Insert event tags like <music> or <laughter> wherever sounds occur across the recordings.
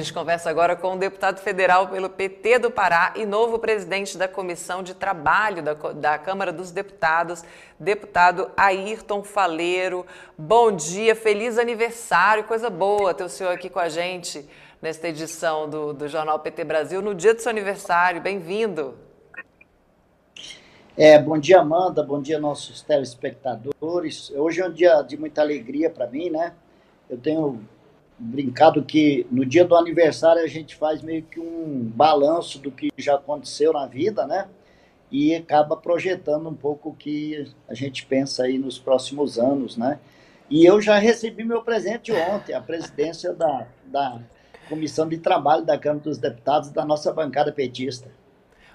gente conversa agora com o deputado federal pelo PT do Pará e novo presidente da Comissão de Trabalho da, da Câmara dos Deputados, deputado Ayrton Faleiro. Bom dia, feliz aniversário, coisa boa ter o senhor aqui com a gente nesta edição do, do Jornal PT Brasil, no dia do seu aniversário. Bem-vindo. É, bom dia, Amanda, bom dia, nossos telespectadores. Hoje é um dia de muita alegria para mim, né? Eu tenho brincado que no dia do aniversário a gente faz meio que um balanço do que já aconteceu na vida, né? E acaba projetando um pouco o que a gente pensa aí nos próximos anos, né? E eu já recebi meu presente ontem, a presidência da, da Comissão de Trabalho da Câmara dos Deputados da nossa bancada petista.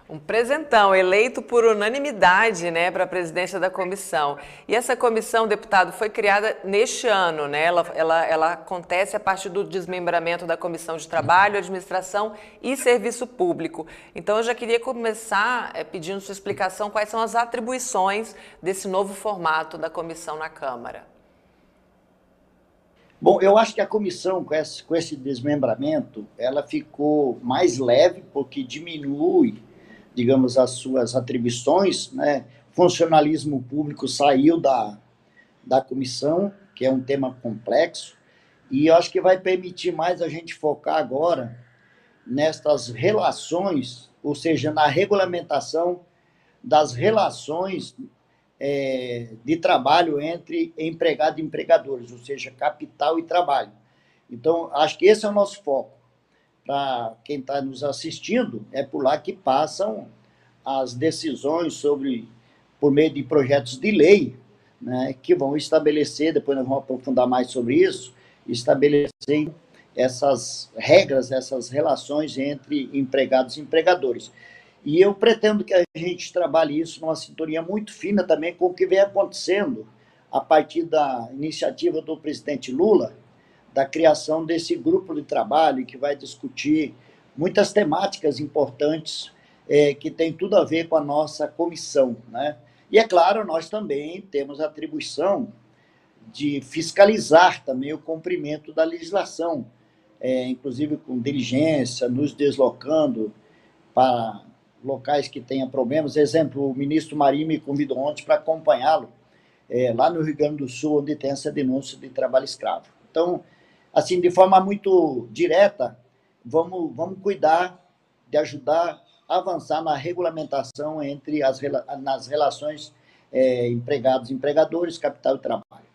Um presentão, eleito por unanimidade né, para a presidência da comissão. E essa comissão, deputado, foi criada neste ano, né? Ela, ela, ela acontece a partir do desmembramento da Comissão de Trabalho, Administração e Serviço Público. Então, eu já queria começar é, pedindo sua explicação quais são as atribuições desse novo formato da comissão na Câmara. Bom, eu acho que a comissão, com esse, com esse desmembramento, ela ficou mais leve, porque diminui digamos, as suas atribuições, né? Funcionalismo público saiu da, da comissão, que é um tema complexo, e eu acho que vai permitir mais a gente focar agora nestas relações, ou seja, na regulamentação das relações é, de trabalho entre empregado e empregadores, ou seja, capital e trabalho. Então, acho que esse é o nosso foco para quem está nos assistindo, é por lá que passam as decisões sobre, por meio de projetos de lei, né, que vão estabelecer, depois nós vamos aprofundar mais sobre isso, estabelecer essas regras, essas relações entre empregados e empregadores. E eu pretendo que a gente trabalhe isso numa sintonia muito fina também com o que vem acontecendo a partir da iniciativa do presidente Lula, da criação desse grupo de trabalho que vai discutir muitas temáticas importantes é, que tem tudo a ver com a nossa comissão, né? E é claro, nós também temos a atribuição de fiscalizar também o cumprimento da legislação, é, inclusive com diligência, nos deslocando para locais que tenham problemas. Exemplo, o ministro Marinho me convidou ontem para acompanhá-lo é, lá no Rio Grande do Sul, onde tem essa denúncia de trabalho escravo. Então, assim, de forma muito direta, vamos, vamos cuidar de ajudar a avançar na regulamentação entre as nas relações é, empregados empregadores, capital e trabalho.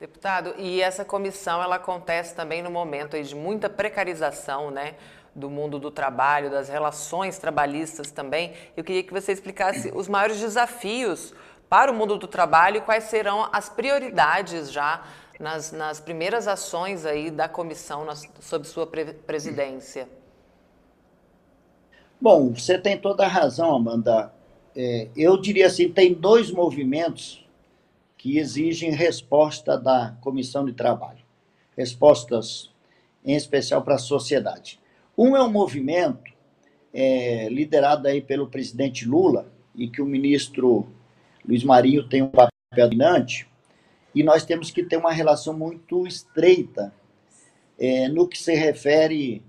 Deputado, e essa comissão ela acontece também no momento de muita precarização, né? do mundo do trabalho, das relações trabalhistas também. Eu queria que você explicasse os maiores desafios para o mundo do trabalho e quais serão as prioridades já nas, nas primeiras ações aí da comissão nas, sob sua pre presidência? Bom, você tem toda a razão, Amanda. É, eu diria assim, tem dois movimentos que exigem resposta da comissão de trabalho. Respostas, em especial para a sociedade. Um é um movimento é, liderado aí pelo presidente Lula e que o ministro Luiz Marinho tem um papel dominante, e nós temos que ter uma relação muito estreita é, no que se refere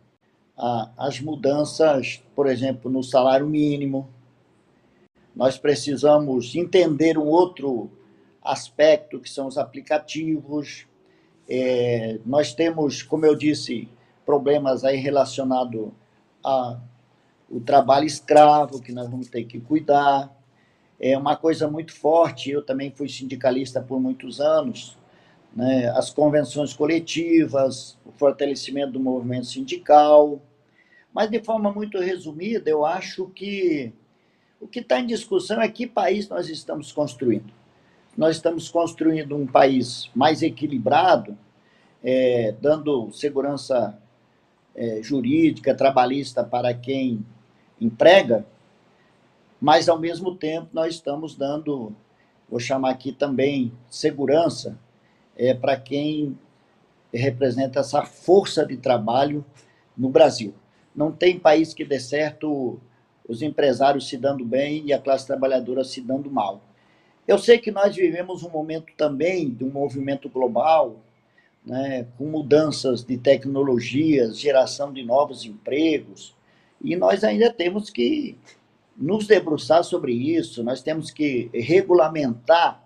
às mudanças, por exemplo, no salário mínimo. Nós precisamos entender um outro aspecto que são os aplicativos. É, nós temos, como eu disse, problemas aí relacionados ao trabalho escravo, que nós vamos ter que cuidar é uma coisa muito forte. Eu também fui sindicalista por muitos anos. Né? As convenções coletivas, o fortalecimento do movimento sindical. Mas, de forma muito resumida, eu acho que o que está em discussão é que país nós estamos construindo. Nós estamos construindo um país mais equilibrado, é, dando segurança é, jurídica, trabalhista para quem emprega, mas ao mesmo tempo nós estamos dando, vou chamar aqui também, segurança é, para quem representa essa força de trabalho no Brasil. Não tem país que dê certo os empresários se dando bem e a classe trabalhadora se dando mal. Eu sei que nós vivemos um momento também de um movimento global, né, com mudanças de tecnologias, geração de novos empregos, e nós ainda temos que nos debruçar sobre isso, nós temos que regulamentar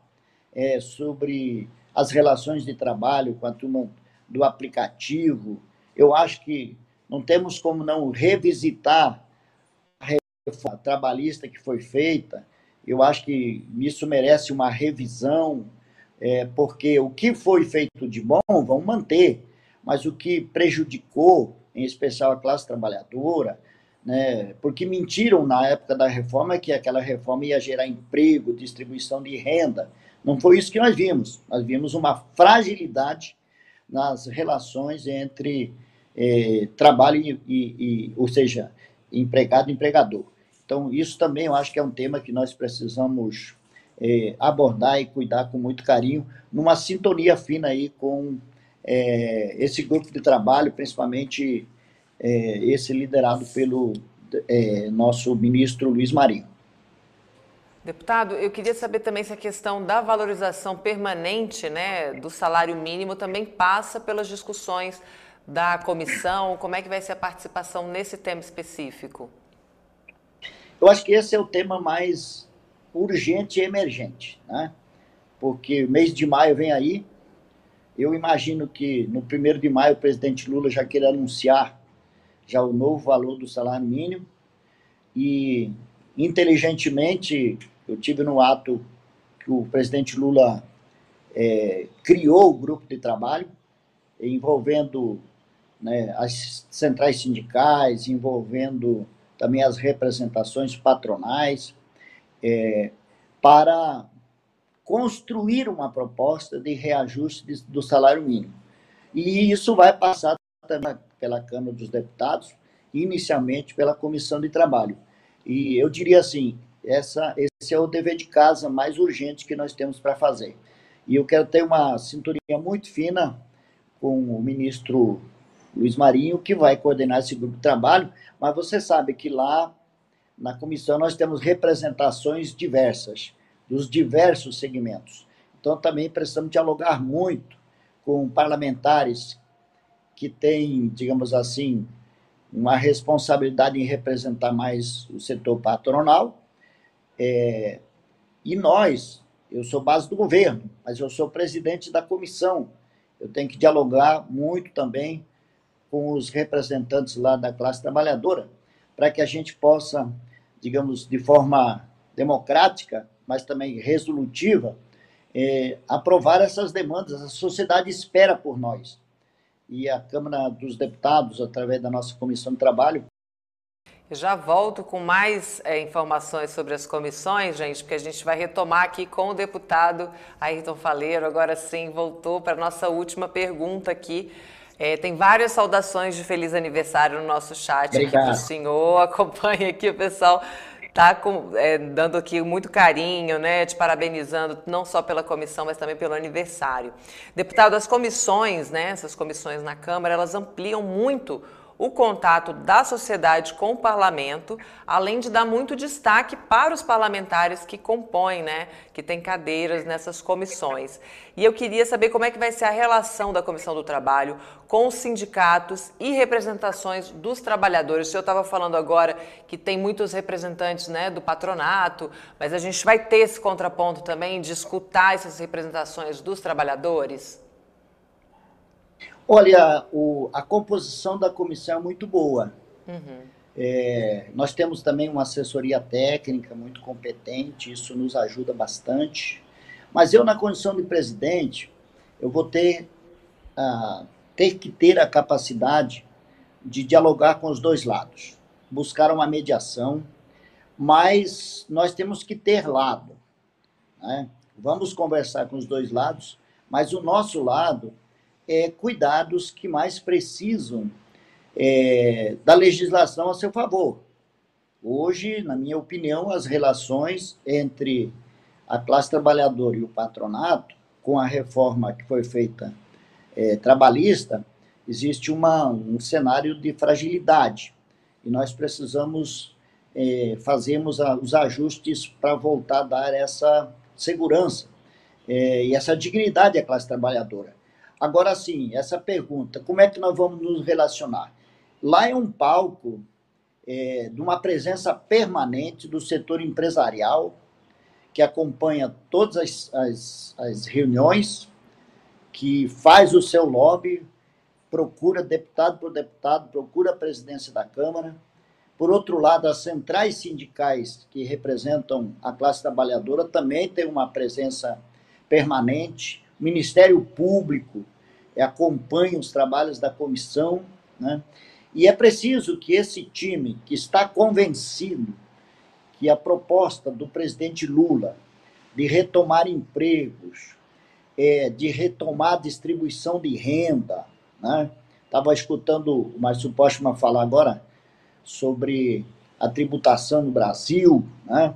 é, sobre as relações de trabalho com a turma do aplicativo. Eu acho que não temos como não revisitar a reforma trabalhista que foi feita. Eu acho que isso merece uma revisão, é, porque o que foi feito de bom, vão manter, mas o que prejudicou, em especial a classe trabalhadora, né, porque mentiram na época da reforma que aquela reforma ia gerar emprego, distribuição de renda. Não foi isso que nós vimos. Nós vimos uma fragilidade nas relações entre eh, trabalho e, e, e, ou seja, empregado e empregador. Então, isso também eu acho que é um tema que nós precisamos é, abordar e cuidar com muito carinho, numa sintonia fina aí com é, esse grupo de trabalho, principalmente é, esse liderado pelo é, nosso ministro Luiz Marinho. Deputado, eu queria saber também se a questão da valorização permanente né, do salário mínimo também passa pelas discussões da comissão, como é que vai ser a participação nesse tema específico? Eu acho que esse é o tema mais urgente e emergente, né? Porque mês de maio vem aí. Eu imagino que no primeiro de maio o presidente Lula já queira anunciar já o novo valor do salário mínimo e inteligentemente eu tive no ato que o presidente Lula é, criou o grupo de trabalho envolvendo né, as centrais sindicais, envolvendo também as representações patronais, é, para construir uma proposta de reajuste do salário mínimo. E isso vai passar também pela Câmara dos Deputados, inicialmente pela Comissão de Trabalho. E eu diria assim, essa, esse é o dever de casa mais urgente que nós temos para fazer. E eu quero ter uma sintonia muito fina com o ministro Luiz Marinho, que vai coordenar esse grupo de trabalho, mas você sabe que lá na comissão nós temos representações diversas, dos diversos segmentos. Então também precisamos dialogar muito com parlamentares que têm, digamos assim, uma responsabilidade em representar mais o setor patronal. É, e nós, eu sou base do governo, mas eu sou presidente da comissão. Eu tenho que dialogar muito também com os representantes lá da classe trabalhadora, para que a gente possa digamos, de forma democrática, mas também resolutiva, é, aprovar essas demandas. A sociedade espera por nós. E a Câmara dos Deputados, através da nossa Comissão de Trabalho, já volto com mais é, informações sobre as comissões, gente, porque a gente vai retomar aqui com o deputado Ayrton Faleiro. Agora sim, voltou para a nossa última pergunta aqui. É, tem várias saudações de feliz aniversário no nosso chat Obrigado. aqui para o senhor. <laughs> Acompanhe aqui o pessoal tá com, é, dando aqui muito carinho, né, te parabenizando não só pela comissão, mas também pelo aniversário. Deputado, as comissões, né, essas comissões na Câmara, elas ampliam muito o contato da sociedade com o parlamento, além de dar muito destaque para os parlamentares que compõem, né, que têm cadeiras nessas comissões. E eu queria saber como é que vai ser a relação da Comissão do Trabalho com os sindicatos e representações dos trabalhadores. O senhor estava falando agora que tem muitos representantes né, do patronato, mas a gente vai ter esse contraponto também de escutar essas representações dos trabalhadores? Olha, o, a composição da comissão é muito boa. Uhum. É, nós temos também uma assessoria técnica muito competente, isso nos ajuda bastante. Mas eu, na condição de presidente, eu vou ter, uh, ter que ter a capacidade de dialogar com os dois lados, buscar uma mediação, mas nós temos que ter lado. Né? Vamos conversar com os dois lados, mas o nosso lado é, cuidados que mais precisam é, da legislação a seu favor. Hoje, na minha opinião, as relações entre a classe trabalhadora e o patronato, com a reforma que foi feita é, trabalhista, existe uma, um cenário de fragilidade e nós precisamos é, fazermos os ajustes para voltar a dar essa segurança é, e essa dignidade à classe trabalhadora. Agora sim, essa pergunta, como é que nós vamos nos relacionar? Lá é um palco é, de uma presença permanente do setor empresarial, que acompanha todas as, as, as reuniões, que faz o seu lobby, procura deputado por deputado, procura a presidência da Câmara. Por outro lado, as centrais sindicais que representam a classe trabalhadora também têm uma presença permanente. O Ministério Público acompanha os trabalhos da comissão, né? E é preciso que esse time, que está convencido que a proposta do presidente Lula de retomar empregos, é, de retomar a distribuição de renda, né? Estava escutando o Márcio Postman falar agora sobre a tributação no Brasil, né?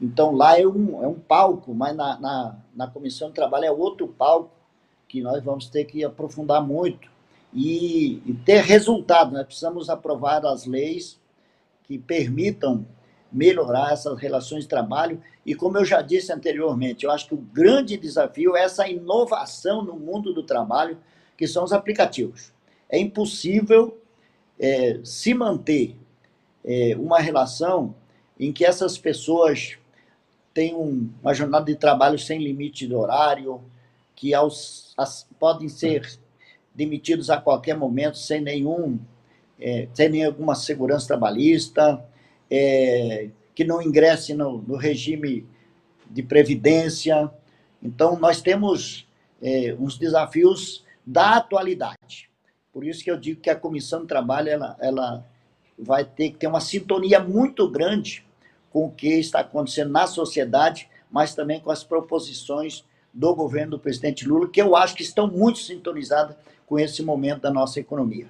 Então lá é um, é um palco, mas na, na, na comissão de trabalho é outro palco que nós vamos ter que aprofundar muito e, e ter resultado. Nós precisamos aprovar as leis que permitam melhorar essas relações de trabalho. E como eu já disse anteriormente, eu acho que o grande desafio é essa inovação no mundo do trabalho, que são os aplicativos. É impossível é, se manter é, uma relação em que essas pessoas têm um, uma jornada de trabalho sem limite de horário, que aos, as, podem ser demitidos a qualquer momento sem nenhum é, sem nenhuma segurança trabalhista, é, que não ingresse no, no, regime de previdência. Então, nós temos é, uns desafios da atualidade. Por isso que eu digo que a Comissão de Trabalho ela, ela vai ter que ter uma sintonia muito grande com o que está acontecendo na sociedade, mas também com as proposições do governo do presidente Lula, que eu acho que estão muito sintonizadas com esse momento da nossa economia.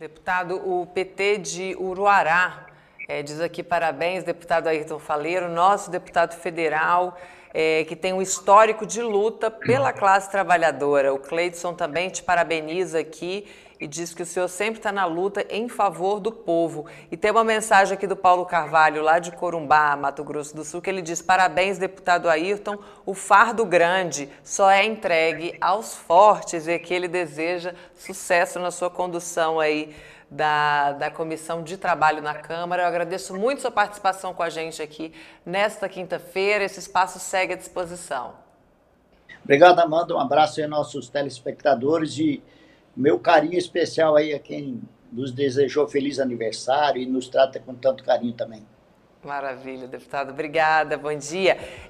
Deputado, o PT de Uruará é, diz aqui parabéns, deputado Ayrton Faleiro, nosso deputado federal, é, que tem um histórico de luta pela classe trabalhadora. O Cleidson também te parabeniza aqui e diz que o senhor sempre está na luta em favor do povo. E tem uma mensagem aqui do Paulo Carvalho, lá de Corumbá, Mato Grosso do Sul, que ele diz: parabéns, deputado Ayrton, o fardo grande só é entregue aos fortes e que ele deseja sucesso na sua condução aí. Da, da Comissão de Trabalho na Câmara. Eu agradeço muito sua participação com a gente aqui nesta quinta-feira. Esse espaço segue à disposição. Obrigado, Amanda. Um abraço aí aos nossos telespectadores e meu carinho especial aí a quem nos desejou feliz aniversário e nos trata com tanto carinho também. Maravilha, deputado. Obrigada, bom dia.